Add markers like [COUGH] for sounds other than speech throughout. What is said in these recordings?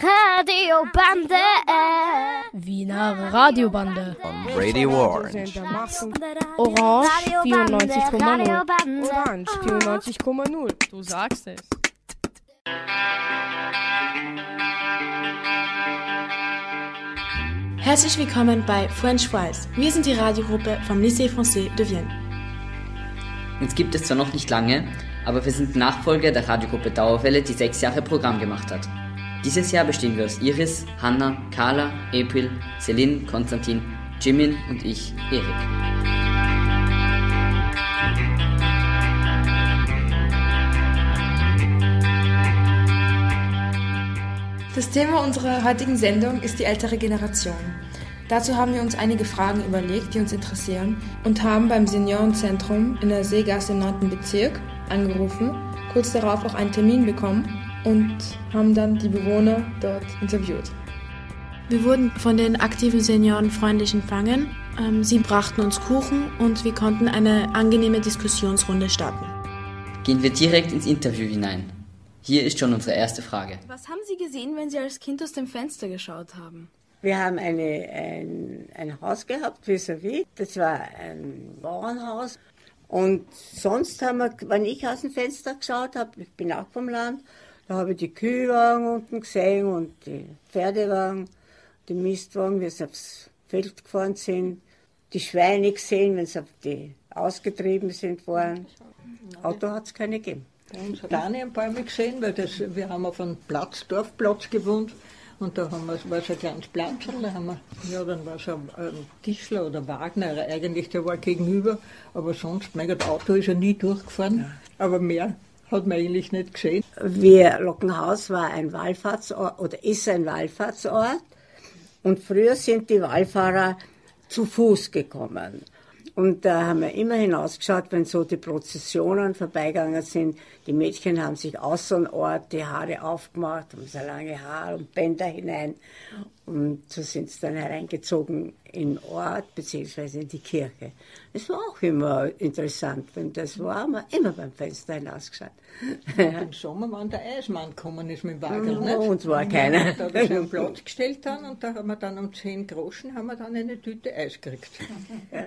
Radiobande. Wiener Radiobande. On Radio Orange. Orange 94,0. Orange 94,0. Du sagst es. Herzlich willkommen bei French Wise. Wir sind die Radiogruppe vom Lycée Français de Vienne. Uns gibt es zwar noch nicht lange, aber wir sind Nachfolger der Radiogruppe Dauerwelle, die sechs Jahre Programm gemacht hat. Dieses Jahr bestehen wir aus Iris, Hanna, Carla, April, Celine, Konstantin, Jimin und ich, Erik. Das Thema unserer heutigen Sendung ist die ältere Generation. Dazu haben wir uns einige Fragen überlegt, die uns interessieren und haben beim Seniorenzentrum in der Seegasse im 9. Bezirk angerufen, kurz darauf auch einen Termin bekommen und haben dann die Bewohner dort interviewt. Wir wurden von den aktiven Senioren freundlich empfangen. Ähm, Sie brachten uns Kuchen und wir konnten eine angenehme Diskussionsrunde starten. Gehen wir direkt ins Interview hinein. Hier ist schon unsere erste Frage. Was haben Sie gesehen, wenn Sie als Kind aus dem Fenster geschaut haben? Wir haben eine, ein, ein Haus gehabt, vis-à-vis. Das war ein Bauernhaus. Und sonst haben wir, wenn ich aus dem Fenster geschaut habe, ich bin auch vom Land, da habe ich die Kühlwagen unten gesehen und die Pferdewagen, die Mistwagen, wie sie aufs Feld gefahren sind, die Schweine gesehen, wenn sie auf die ausgetrieben sind worden. Auto hat es keine gegeben. Nicht ein paar Mal gesehen, weil das, wir haben auf einem Platz, Dorfplatz gewohnt. Und da haben wir, war so ein kleines Platz, da haben wir, ja, dann war so ein, ein Tischler oder Wagner, eigentlich, der war gegenüber, aber sonst, mein Gott, Auto ist ja nie durchgefahren, aber mehr hat man eigentlich nicht gesehen. Wir, Lockenhaus war ein Wallfahrtsort, oder ist ein Wallfahrtsort, und früher sind die Wallfahrer zu Fuß gekommen. Und da haben wir immer hinausgeschaut, wenn so die Prozessionen vorbeigegangen sind. Die Mädchen haben sich außer dem Ort die Haare aufgemacht, haben so lange Haare und Bänder hinein. Und so sind sie dann hereingezogen in den Ort beziehungsweise in die Kirche. Es war auch immer interessant, wenn das war, haben wir immer beim Fenster hinausgeschaut. Im Sommer, wenn der Eismann gekommen ist mit dem Wagen, nicht? Uns war keiner. Da hat er einen Platz gestellt dann und da haben wir dann um 10 Groschen haben wir dann eine Tüte Eis gekriegt. Ja.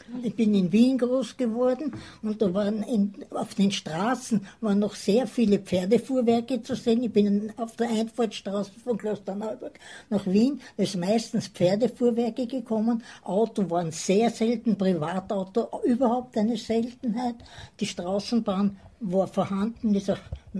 Ich bin in Wien groß geworden und da waren in, auf den Straßen waren noch sehr viele Pferdefuhrwerke zu sehen. Ich bin auf der Einfahrtstraße von Klosterneuburg nach Wien, da ist meistens Pferdefuhrwerke gekommen. Auto waren sehr selten, Privatauto überhaupt eine Seltenheit. Die Straßenbahn war vorhanden, ist auch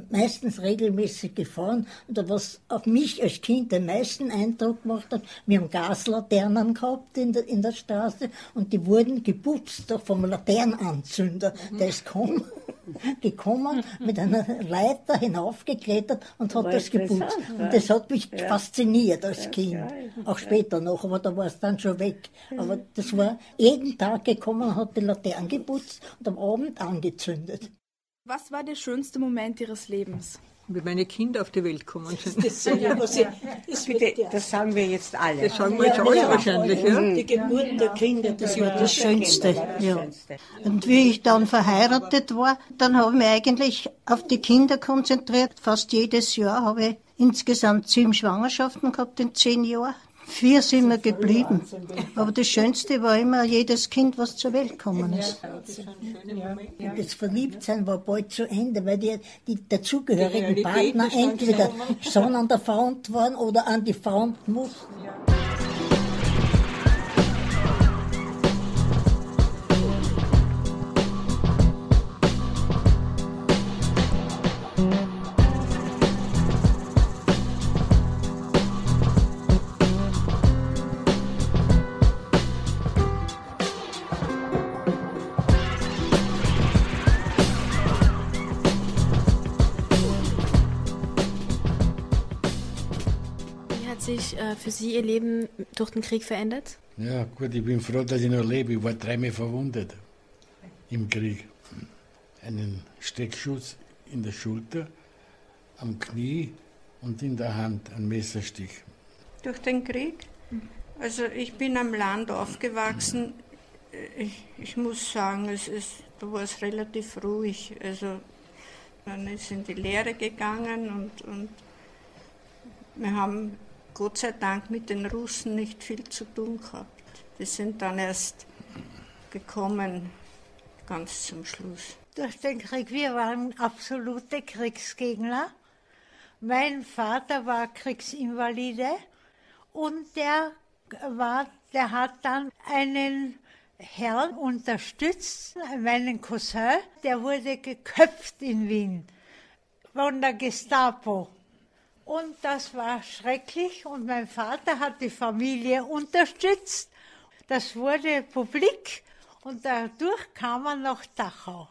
meistens regelmäßig gefahren. Und was auf mich als Kind den meisten Eindruck gemacht hat, wir haben Gaslaternen gehabt in der, in der Straße und die wurden geputzt vom Laternenanzünder. Mhm. Der ist gekommen, [LAUGHS] gekommen mit einer Leiter hinaufgeklettert und hat das geputzt. Und das hat mich ja. fasziniert als ja, Kind. Auch später noch, aber da war es dann schon weg. Aber das war jeden Tag gekommen, hat die Laternen geputzt und am Abend angezündet. Was war der schönste Moment Ihres Lebens? Wie meine Kinder auf die Welt gekommen sind. Das, ja, das, Bitte, das sagen wir jetzt alle. Das sagen wir jetzt alle wahrscheinlich. Ja? Die Geburt der Kinder, das war das Schönste. Ja. Und wie ich dann verheiratet war, dann habe ich mich eigentlich auf die Kinder konzentriert. Fast jedes Jahr habe ich insgesamt sieben Schwangerschaften gehabt in zehn Jahren. Vier sind wir geblieben. Aber das Schönste war immer jedes Kind, was zur Welt gekommen ist. Das Verliebtsein war bald zu Ende, weil die, die dazugehörigen Partner entweder schon an der Front waren oder an die Front mussten. Für Sie Ihr Leben durch den Krieg verändert? Ja, gut, ich bin froh, dass ich noch lebe. Ich war dreimal verwundet im Krieg. Einen Steckschuss in der Schulter, am Knie und in der Hand, ein Messerstich. Durch den Krieg? Also ich bin am Land aufgewachsen. Ich, ich muss sagen, es ist, da war es relativ ruhig. Also man ist in die Lehre gegangen und, und Wir haben Gott sei Dank mit den Russen nicht viel zu tun gehabt. Die sind dann erst gekommen, ganz zum Schluss. Durch den Krieg, wir waren absolute Kriegsgegner. Mein Vater war Kriegsinvalide und der war, der hat dann einen Herrn unterstützt, meinen Cousin, der wurde geköpft in Wien von der Gestapo. Und das war schrecklich und mein Vater hat die Familie unterstützt. Das wurde publik und dadurch kam er nach Dachau.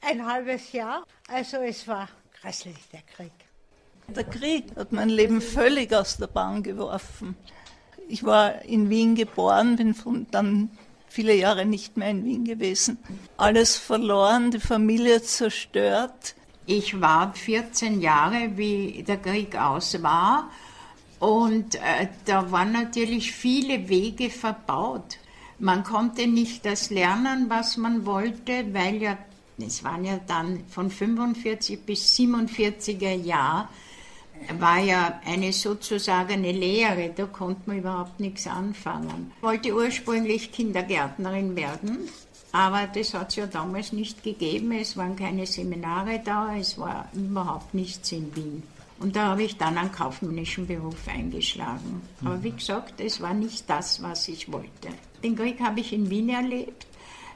Ein halbes Jahr, also es war grässlich, der Krieg. Der Krieg hat mein Leben völlig aus der Bahn geworfen. Ich war in Wien geboren, bin von dann viele Jahre nicht mehr in Wien gewesen. Alles verloren, die Familie zerstört. Ich war 14 Jahre, wie der Krieg aus war. Und äh, da waren natürlich viele Wege verbaut. Man konnte nicht das lernen, was man wollte, weil ja, es waren ja dann von 45 bis 47er Jahr, war ja eine sozusagen eine Lehre, da konnte man überhaupt nichts anfangen. Ich wollte ursprünglich Kindergärtnerin werden, aber das hat es ja damals nicht gegeben. Es waren keine Seminare da, es war überhaupt nichts in Wien. Und da habe ich dann einen kaufmännischen Beruf eingeschlagen. Aber wie gesagt, es war nicht das, was ich wollte. Den Krieg habe ich in Wien erlebt.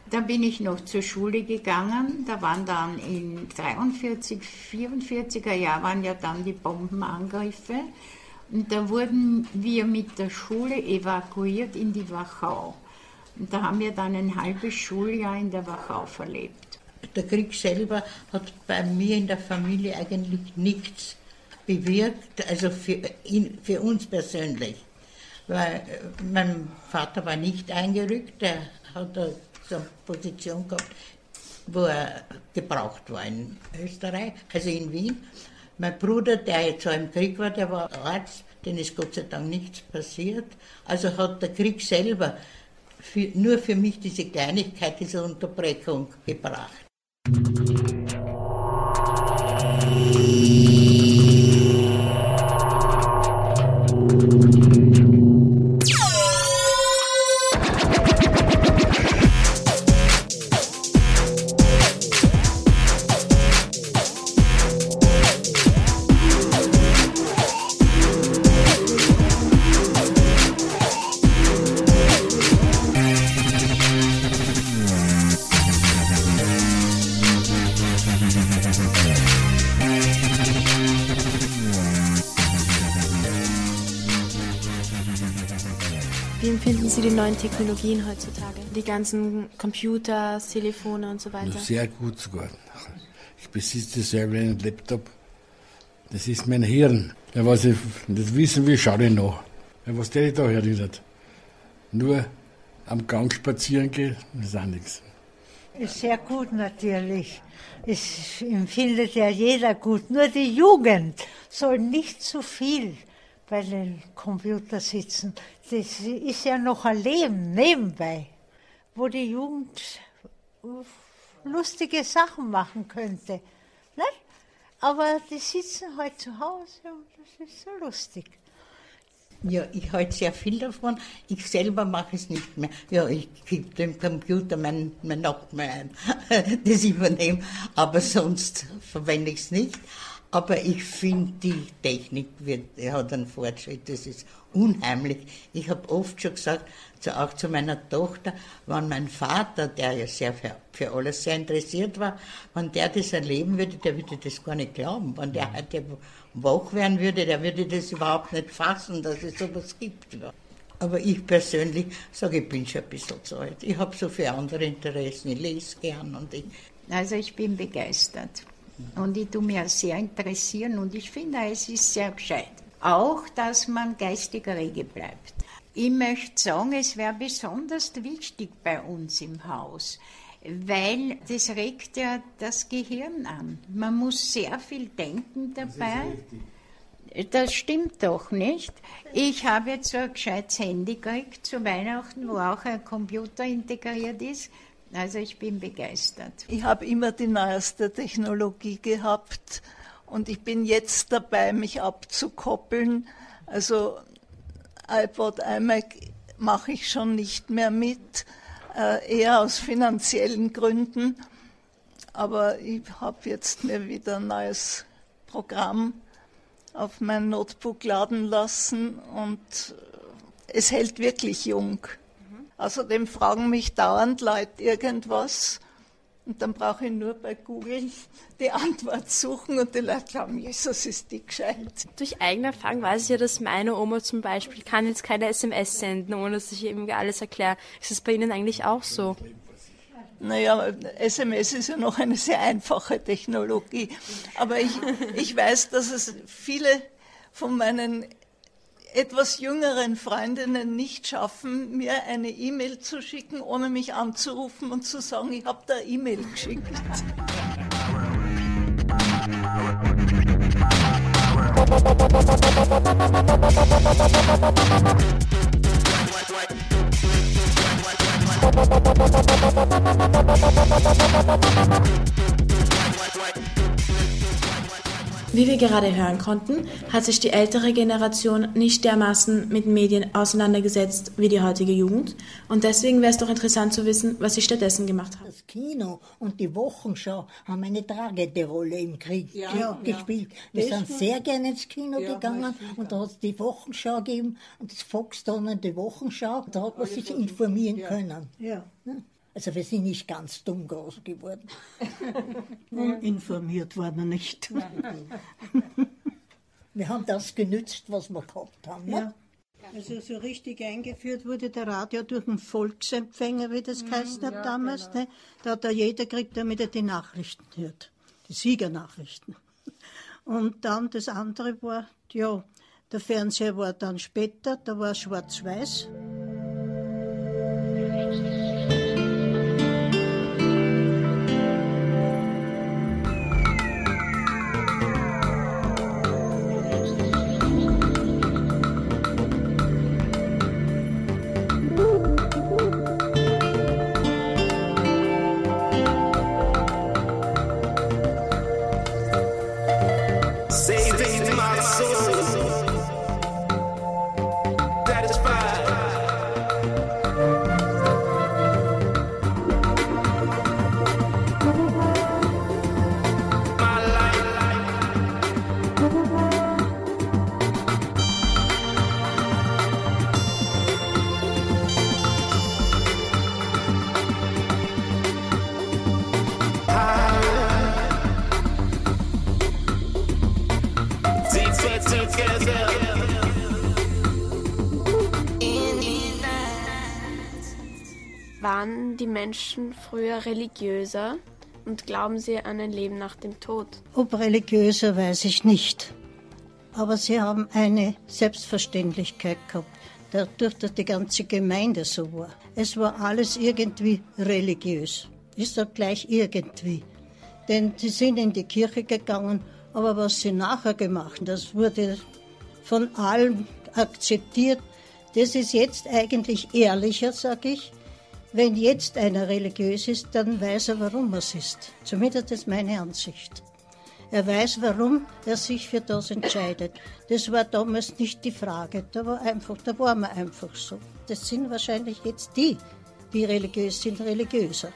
Da bin ich noch zur Schule gegangen. Da waren dann in 43, 44er Jahren waren ja dann die Bombenangriffe. Und da wurden wir mit der Schule evakuiert in die Wachau. Und da haben wir dann ein halbes Schuljahr in der Wachau verlebt. Der Krieg selber hat bei mir in der Familie eigentlich nichts bewirkt, also für, ihn, für uns persönlich. Weil äh, mein Vater war nicht eingerückt, er hat eine Position gehabt, wo er gebraucht war in Österreich, also in Wien. Mein Bruder, der jetzt im Krieg war, der war Arzt, dem ist Gott sei Dank nichts passiert. Also hat der Krieg selber für, nur für mich diese Kleinigkeit, diese Unterbrechung gebracht. Technologien heutzutage? Die ganzen Computer, Telefone und so weiter? Sehr gut sogar. Ich besitze selber einen Laptop. Das ist mein Hirn. Ja, was ich nicht wissen will, schau ich nach. Ja, was der da erinnert. Nur am Gang spazieren gehen, ist auch nichts. Ist sehr gut natürlich. Es empfindet ja jeder gut. Nur die Jugend soll nicht zu viel bei den Computern sitzen. Das ist ja noch ein Leben nebenbei, wo die Jugend lustige Sachen machen könnte. Nicht? Aber die sitzen halt zu Hause und das ist so lustig. Ja, ich halte sehr viel davon. Ich selber mache es nicht mehr. Ja, ich gebe dem Computer mein, mein Nachbarn [LAUGHS] ein, das übernehme, aber sonst verwende ich es nicht. Aber ich finde, die Technik wird, hat einen Fortschritt, das ist unheimlich. Ich habe oft schon gesagt, auch zu meiner Tochter, wenn mein Vater, der ja sehr für, für, alles sehr interessiert war, wenn der das erleben würde, der würde das gar nicht glauben. Wenn der heute wach werden würde, der würde das überhaupt nicht fassen, dass es sowas gibt. Aber ich persönlich sage, ich bin schon ein bisschen zu alt. Ich habe so viele andere Interessen, ich lese gern und ich. Also ich bin begeistert. Und ich tue mich sehr interessieren und ich finde, es ist sehr gescheit. Auch, dass man geistig rege bleibt. Ich möchte sagen, es wäre besonders wichtig bei uns im Haus, weil das regt ja das Gehirn an. Man muss sehr viel denken dabei. Das, das stimmt doch nicht. Ich habe jetzt so ein gescheites Handy gekriegt zu Weihnachten, wo auch ein Computer integriert ist. Also ich bin begeistert. Ich habe immer die neueste Technologie gehabt Und ich bin jetzt dabei, mich abzukoppeln. Also iPod, iMac mache ich schon nicht mehr mit, äh, eher aus finanziellen Gründen. Aber ich habe jetzt mir wieder ein neues Programm auf mein Notebook laden lassen und es hält wirklich jung. Außerdem fragen mich dauernd Leute irgendwas und dann brauche ich nur bei Google die Antwort suchen und die Leute glauben, Jesus ist die gescheit. Durch eigene Erfahrung weiß ich ja, dass meine Oma zum Beispiel kann jetzt keine SMS senden, ohne dass ich irgendwie alles erkläre. Ist es bei Ihnen eigentlich auch so? Naja, SMS ist ja noch eine sehr einfache Technologie. Aber ich, ich weiß, dass es viele von meinen etwas jüngeren Freundinnen nicht schaffen, mir eine E-Mail zu schicken, ohne mich anzurufen und zu sagen, ich habe da E-Mail geschickt. Wie wir gerade hören konnten, hat sich die ältere Generation nicht dermaßen mit Medien auseinandergesetzt wie die heutige Jugend. Und deswegen wäre es doch interessant zu wissen, was sie stattdessen gemacht haben. Das Kino und die Wochenschau haben eine tragende Rolle im Krieg ja, ja. gespielt. Wir das sind sehr gerne ins Kino ja, gegangen und da hat es die Wochenschau gegeben und das und die Wochenschau. Da hat man sich informieren können. Also wir sind nicht ganz dumm groß geworden. [LAUGHS] Informiert waren wir nicht. [LAUGHS] wir haben das genützt, was wir gehabt haben. Ne? Ja. Also so richtig eingeführt wurde der Radio durch einen Volksempfänger, wie das mhm, geheißen hat ja, damals. Genau. Ne? Da hat da jeder kriegt, damit er die Nachrichten hört. Die Siegernachrichten. [LAUGHS] Und dann das andere war, ja, der Fernseher war dann später, da war schwarz-weiß. Menschen früher religiöser und glauben sie an ein Leben nach dem Tod? Ob religiöser, weiß ich nicht. Aber sie haben eine Selbstverständlichkeit gehabt, dadurch, dass die ganze Gemeinde so war. Es war alles irgendwie religiös. Ist doch gleich irgendwie. Denn sie sind in die Kirche gegangen, aber was sie nachher gemacht haben, das wurde von allen akzeptiert. Das ist jetzt eigentlich ehrlicher, sage ich. Wenn jetzt einer religiös ist, dann weiß er, warum er es ist. Zumindest ist meine Ansicht. Er weiß, warum er sich für das entscheidet. Das war damals nicht die Frage. Da war einfach, da war man einfach so. Das sind wahrscheinlich jetzt die, die religiös sind, religiöser.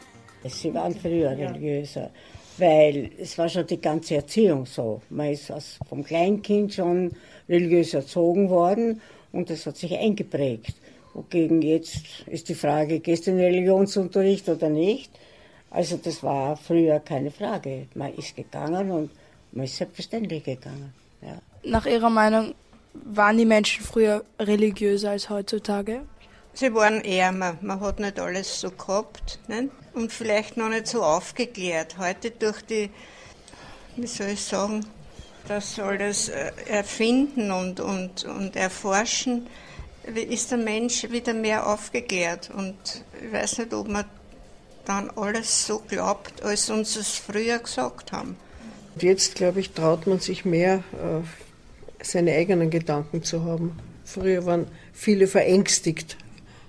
Sie waren früher religiöser weil es war schon die ganze Erziehung so. Man ist vom Kleinkind schon religiös erzogen worden und das hat sich eingeprägt. Wogegen jetzt ist die Frage, gehst du in den Religionsunterricht oder nicht? Also das war früher keine Frage. Man ist gegangen und man ist selbstverständlich gegangen. Ja. Nach Ihrer Meinung waren die Menschen früher religiöser als heutzutage? Sie waren ärmer, man hat nicht alles so gehabt nicht? und vielleicht noch nicht so aufgeklärt. Heute durch die, wie soll ich sagen, das alles äh, erfinden und, und, und erforschen, ist der Mensch wieder mehr aufgeklärt. Und ich weiß nicht, ob man dann alles so glaubt, als uns es früher gesagt haben. Jetzt, glaube ich, traut man sich mehr, äh, seine eigenen Gedanken zu haben. Früher waren viele verängstigt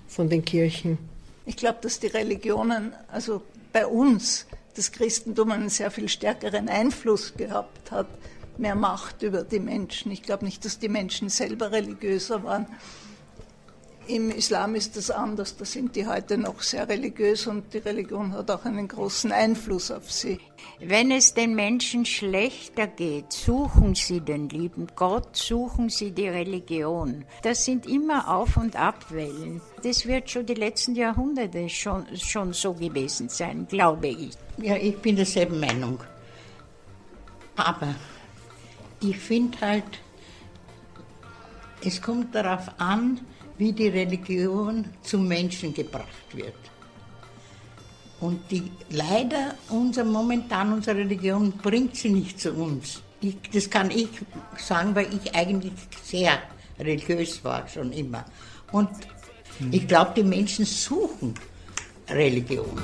von den Kirchen. Ich glaube, dass die Religionen, also bei uns, das Christentum einen sehr viel stärkeren Einfluss gehabt hat. mehr Macht über die Menschen. Ich glaube nicht, dass die Menschen selber religiöser waren. Im Islam ist das anders. Da sind die heute noch sehr religiös und die Religion hat auch einen großen Einfluss auf sie. Wenn es den Menschen schlechter geht, suchen sie den lieben Gott, suchen sie die Religion. Das sind immer Auf- und Abwellen. Das wird schon die letzten Jahrhunderte schon, schon so gewesen sein, glaube ich. Ja, ich bin derselben Meinung. Aber ich finde halt, es kommt darauf an, wie die Religion zum Menschen gebracht wird. Und die, leider, unser, momentan unsere Religion bringt sie nicht zu uns. Ich, das kann ich sagen, weil ich eigentlich sehr religiös war, schon immer. Und ich glaube, die Menschen suchen Religion.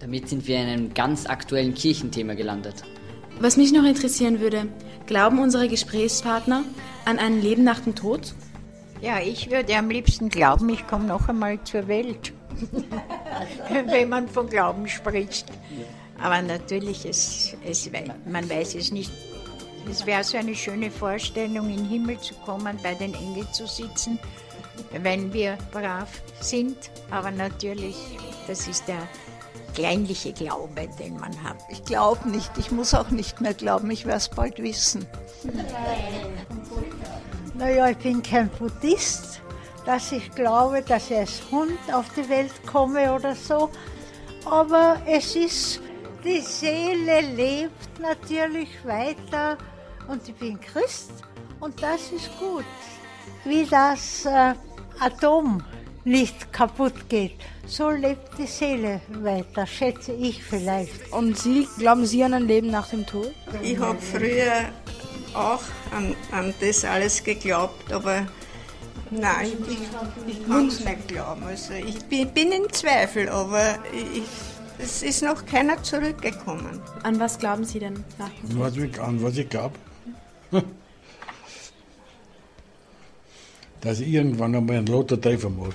Damit sind wir in einem ganz aktuellen Kirchenthema gelandet. Was mich noch interessieren würde, glauben unsere Gesprächspartner an ein Leben nach dem Tod? Ja, ich würde am liebsten glauben, ich komme noch einmal zur Welt, [LAUGHS] wenn man von Glauben spricht. Aber natürlich, es, es, man weiß es nicht. Es wäre so eine schöne Vorstellung, in den Himmel zu kommen, bei den Engeln zu sitzen, wenn wir brav sind. Aber natürlich, das ist der kleinliche Glaube, den man hat. Ich glaube nicht, ich muss auch nicht mehr glauben, ich werde es bald wissen. Naja, ich bin kein Buddhist, dass ich glaube, dass ich als Hund auf die Welt komme oder so. Aber es ist, die Seele lebt natürlich weiter und ich bin Christ und das ist gut. Wie das äh, Atom nicht kaputt geht, so lebt die Seele weiter, schätze ich vielleicht. Und Sie, glauben Sie an ein Leben nach dem Tod? Ich habe früher auch an, an das alles geglaubt, aber nein, ich, ich kann es nicht glauben. Also ich bin, bin in Zweifel, aber ich, es ist noch keiner zurückgekommen. An was glauben Sie denn? Ja. Was ich, an was ich glaube? Dass irgendwann einmal einen Lothar Treffer mache.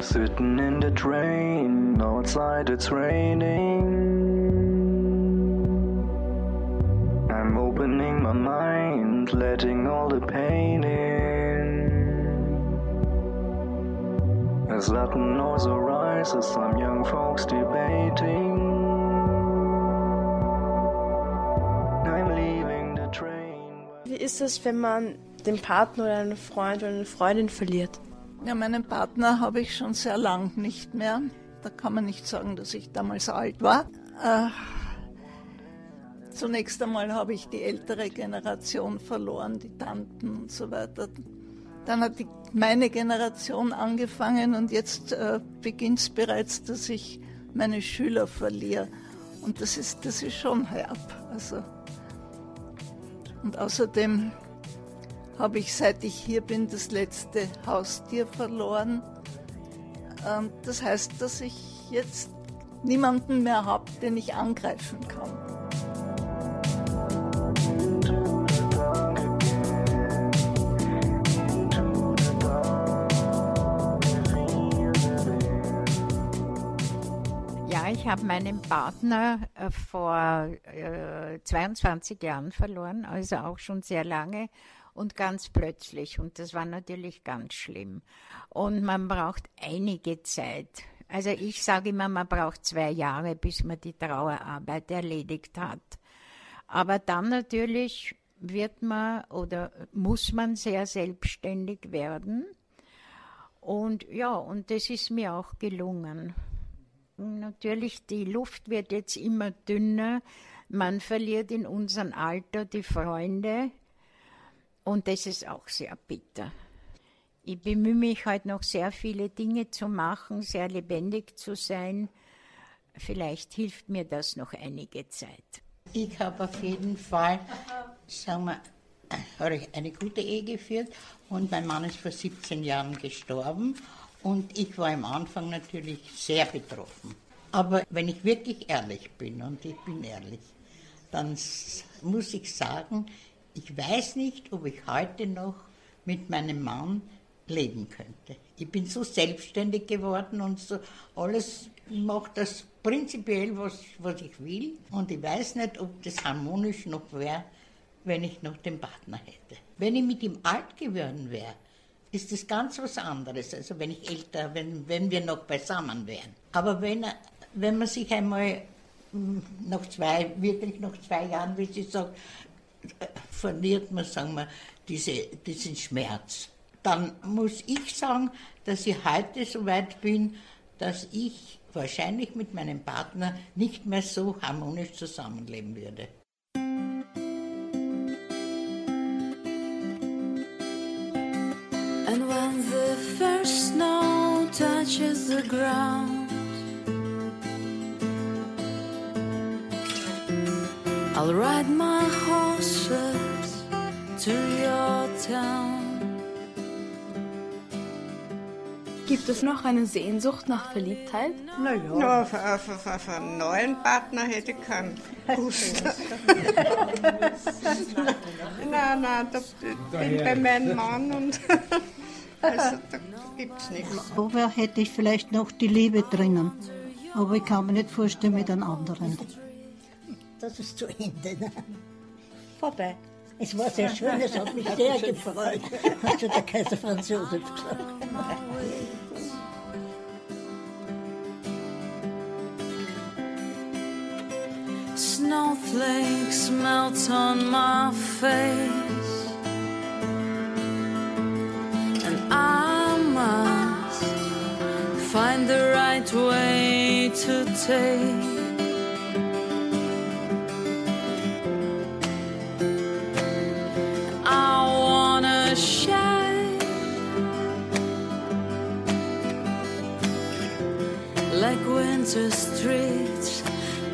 Sitting in the train, outside it's raining. I'm opening my mind, letting all the pain As Latin noise arises, some young folks debating. I'm leaving the train. Wie ist es, wenn man den Partner oder einen Freund oder eine Freundin verliert? Ja, meinen Partner habe ich schon sehr lang nicht mehr. Da kann man nicht sagen, dass ich damals alt war. Äh, zunächst einmal habe ich die ältere Generation verloren, die Tanten und so weiter. Dann hat die, meine Generation angefangen und jetzt äh, beginnt es bereits, dass ich meine Schüler verliere. Und das ist, das ist schon herb. Also. Und außerdem habe ich, seit ich hier bin, das letzte Haustier verloren. Ähm, das heißt, dass ich jetzt niemanden mehr habe, den ich angreifen kann. Ich habe meinen Partner äh, vor äh, 22 Jahren verloren, also auch schon sehr lange und ganz plötzlich. Und das war natürlich ganz schlimm. Und man braucht einige Zeit. Also ich sage immer, man braucht zwei Jahre, bis man die Trauerarbeit erledigt hat. Aber dann natürlich wird man oder muss man sehr selbstständig werden. Und ja, und das ist mir auch gelungen. Natürlich, die Luft wird jetzt immer dünner. Man verliert in unserem Alter die Freunde. Und das ist auch sehr bitter. Ich bemühe mich heute noch sehr viele Dinge zu machen, sehr lebendig zu sein. Vielleicht hilft mir das noch einige Zeit. Ich habe auf jeden Fall, sagen wir, eine gute Ehe geführt und mein Mann ist vor 17 Jahren gestorben und ich war am Anfang natürlich sehr betroffen. Aber wenn ich wirklich ehrlich bin, und ich bin ehrlich, dann muss ich sagen, ich weiß nicht, ob ich heute noch mit meinem Mann leben könnte. Ich bin so selbstständig geworden und so alles mache das prinzipiell, was, was ich will. Und ich weiß nicht, ob das harmonisch noch wäre, wenn ich noch den Partner hätte. Wenn ich mit ihm alt geworden wäre, ist das ganz was anderes. Also wenn ich älter, wenn, wenn wir noch beisammen wären. Aber wenn, wenn man sich einmal hm, nach zwei, wirklich nach zwei Jahren, wie Sie sagen, verliert man, sagen wir, diese, diesen Schmerz. Dann muss ich sagen, dass ich heute so weit bin, dass ich wahrscheinlich mit meinem Partner nicht mehr so harmonisch zusammenleben würde. The first snow touches the ground I'll ride my horses to your town Gibt es noch eine Sehnsucht nach Verliebtheit? Naja. Ja, auf, auf, auf, auf einen neuen Partner hätte ich keinen Lust. [LAUGHS] [LAUGHS] nein, nein, da bin ich bei meinem Mann und [LAUGHS] also da gibt es nichts. Vorher hätte ich vielleicht noch die Liebe drinnen, aber ich kann mir nicht vorstellen mit einem anderen. Das ist zu Ende. Ne? Vorbei. Es war sehr schön, es hat mich sehr gefreut, hat schon der Kaiser Franz Josef gesagt. Snowflakes melt on my face, take. like winter streets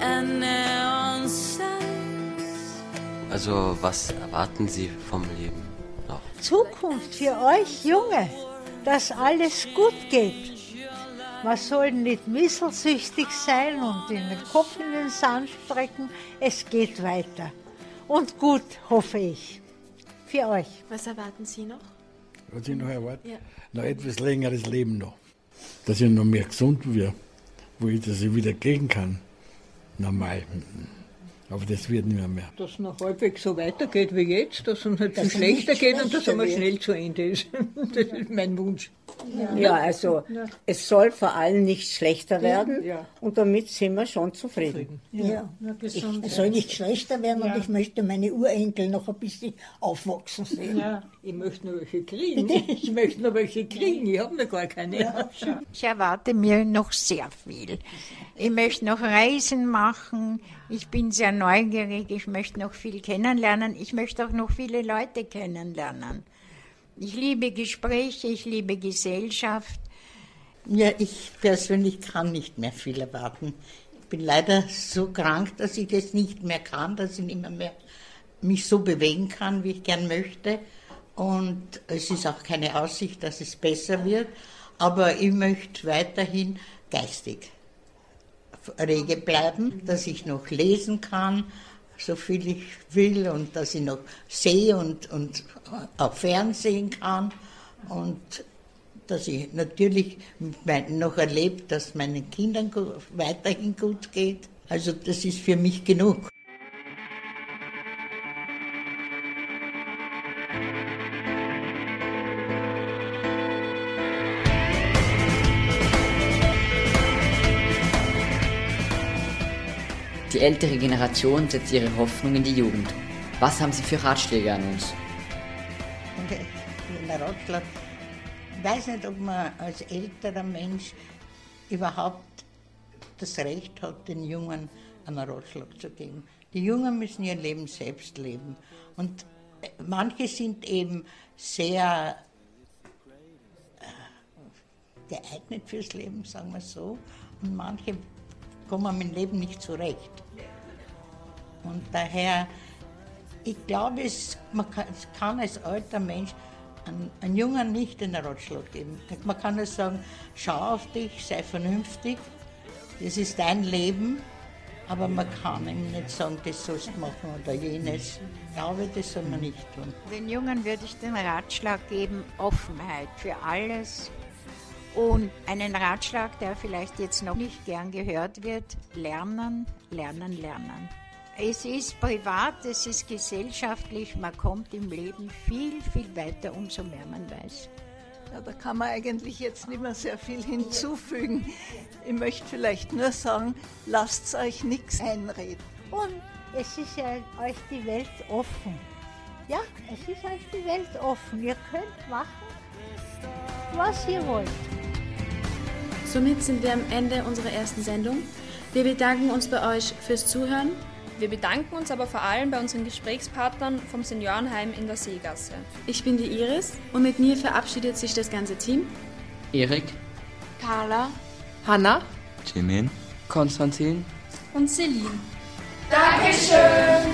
and neon signs. Also, was erwarten Sie vom Leben noch? Zukunft für euch Junge, dass alles gut geht. Man soll nicht misselsüchtig sein und den Kopf in den Sand strecken. Es geht weiter. Und gut, hoffe ich. Für euch. Was erwarten Sie noch? Was ich noch erwarte? Ja. Noch etwas längeres Leben noch. Dass ich noch mehr gesund werde, wo ich das wieder gehen kann. Normal. Aber das wird nicht mehr. mehr. Dass es noch halbwegs so weitergeht wie jetzt, dass es uns halt viel schlechter geht und dass es einmal schnell zu Ende ist. [LAUGHS] Das ist mein Wunsch. Ja, also Ja. es soll vor allem nicht schlechter werden Ja. und damit sind wir schon zufrieden. Ja, ich, es soll nicht schlechter werden und ich möchte meine Urenkel noch ein bisschen aufwachsen sehen. Ich möchte noch [LAUGHS] welche kriegen. Ich möchte noch welche kriegen, ich habe noch gar keine. Ich erwarte mir noch sehr viel. Ich möchte noch Reisen machen. Ich bin sehr neugierig. Ich möchte noch viel kennenlernen. Ich möchte auch noch viele Leute kennenlernen. Ich liebe Gespräche, ich liebe Gesellschaft. Ja, ich persönlich kann nicht mehr viel erwarten. Ich bin leider so krank, dass ich das nicht mehr kann, dass ich nicht mehr, mehr mich so bewegen kann, wie ich gern möchte. Und es ist auch keine Aussicht, dass es besser wird. Aber ich möchte weiterhin geistig rege bleiben, dass ich noch lesen kann, so viel ich will und dass ich noch sehe und, und auch Fernsehen kann und dass ich natürlich noch erlebe, dass meinen Kindern weiterhin gut geht. Also das ist für mich genug. Die ältere Generation setzt ihre Hoffnung in die Jugend. Was haben Sie für Ratschläge an uns? Ein Ratschlag. Ich weiß nicht, ob man als älterer Mensch überhaupt das Recht hat, den Jungen einen Ratschlag zu geben. Die Jungen müssen ihr Leben selbst leben. Und äh, manche sind eben sehr äh, geeignet fürs Leben, sagen wir so. Und manche kommen mit dem Leben nicht zurecht. Und daher, ich glaube, es, man kann, es kann als alter Mensch einem, einem Jungen nicht den Ratschlag geben. Man kann nur sagen, schau auf dich, sei vernünftig das ist dein Leben, aber man kann ihm nicht sagen, das sollst du machen oder jenes. Ich glaube, das soll man nicht tun. Den Jungen würde ich den Ratschlag geben, Offenheit für alles. Und einen Ratschlag, der vielleicht jetzt noch nicht gern gehört wird, lernen, lernen, lernen. Es ist privat, es ist gesellschaftlich, man kommt im Leben viel, viel weiter, umso mehr man weiß. Ja, da kann man eigentlich jetzt nicht mehr sehr viel hinzufügen. Ich möchte vielleicht nur sagen, lasst euch nichts einreden. Und es ist ja euch die Welt offen. Ja, es ist euch die Welt offen. Ihr könnt machen, was ihr wollt. Somit sind wir am Ende unserer ersten Sendung. Wir bedanken uns bei euch fürs Zuhören. Wir bedanken uns aber vor allem bei unseren Gesprächspartnern vom Seniorenheim in der Seegasse. Ich bin die Iris und mit mir verabschiedet sich das ganze Team. Erik, Carla Hanna, Jimin, Konstantin, und Celine. Dankeschön!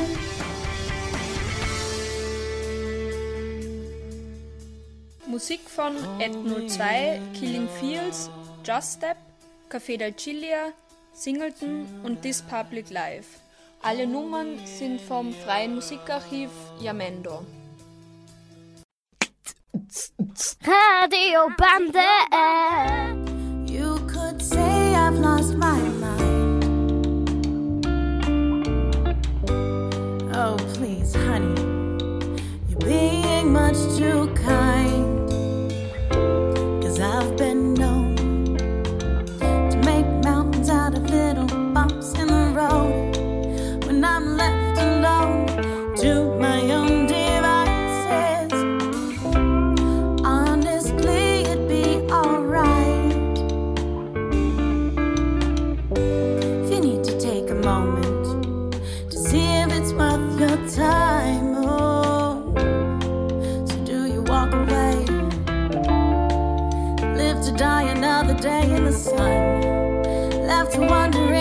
Musik von Ed02, Killing Fields, Just Step, Café del Cilia, Singleton und This Public Live. Alle Nummern sind vom freien Musikarchiv Yamendo. Radio Bande. You could say I've lost my mind. Oh, please, honey, you're being much too to wondering.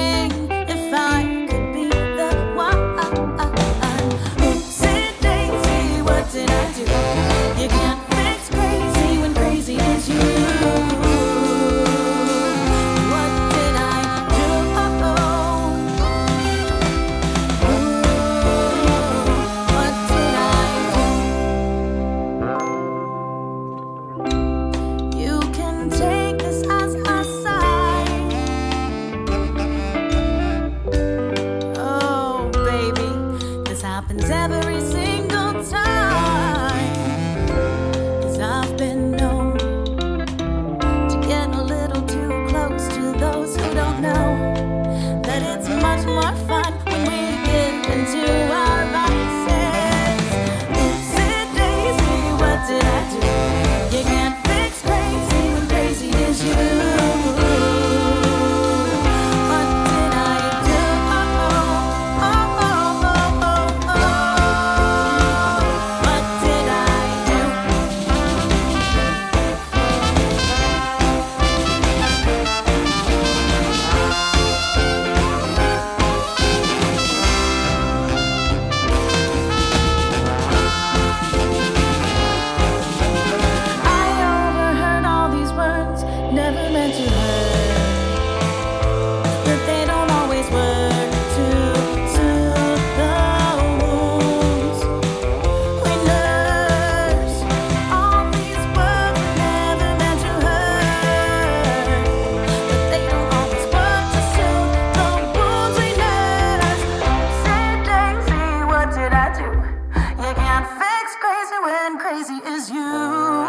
and crazy is you. Uh,